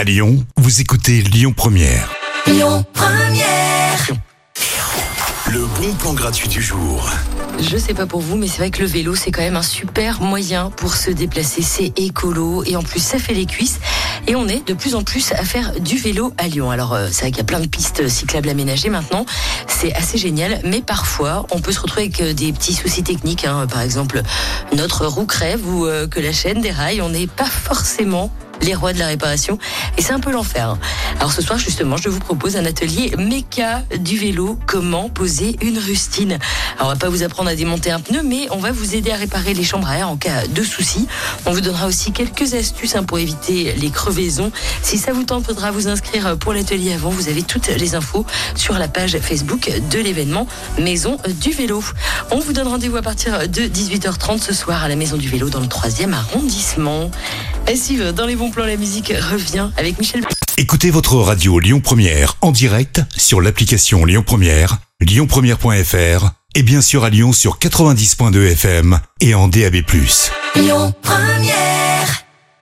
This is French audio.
À Lyon, vous écoutez Lyon Première. Lyon Première. Le bon plan gratuit du jour. Je sais pas pour vous, mais c'est vrai que le vélo, c'est quand même un super moyen pour se déplacer. C'est écolo et en plus, ça fait les cuisses. Et on est de plus en plus à faire du vélo à Lyon. Alors, euh, c'est vrai qu'il y a plein de pistes cyclables aménagées maintenant. C'est assez génial. Mais parfois, on peut se retrouver avec euh, des petits soucis techniques. hein. Par exemple, notre roue crève ou euh, que la chaîne déraille. On n'est pas forcément les rois de la réparation. Et c'est un peu l'enfer. Alors ce soir, justement, je vous propose un atelier méca du vélo. Comment poser une rustine. Alors on va pas vous apprendre à démonter un pneu, mais on va vous aider à réparer les chambres à air en cas de soucis. On vous donnera aussi quelques astuces hein, pour éviter les crevaisons. Si ça vous tente, faudra vous inscrire pour l'atelier avant. Vous avez toutes les infos sur la page Facebook de l'événement Maison du Vélo. On vous donne rendez-vous à partir de 18h30 ce soir à la Maison du Vélo dans le 3e arrondissement. Et si dans les bons plans, la musique revient avec Michel. Écoutez votre radio Lyon Première en direct sur l'application Lyon Première, lyonpremière.fr et bien sûr à Lyon sur 90.2 FM et en DAB+. Lyon Première.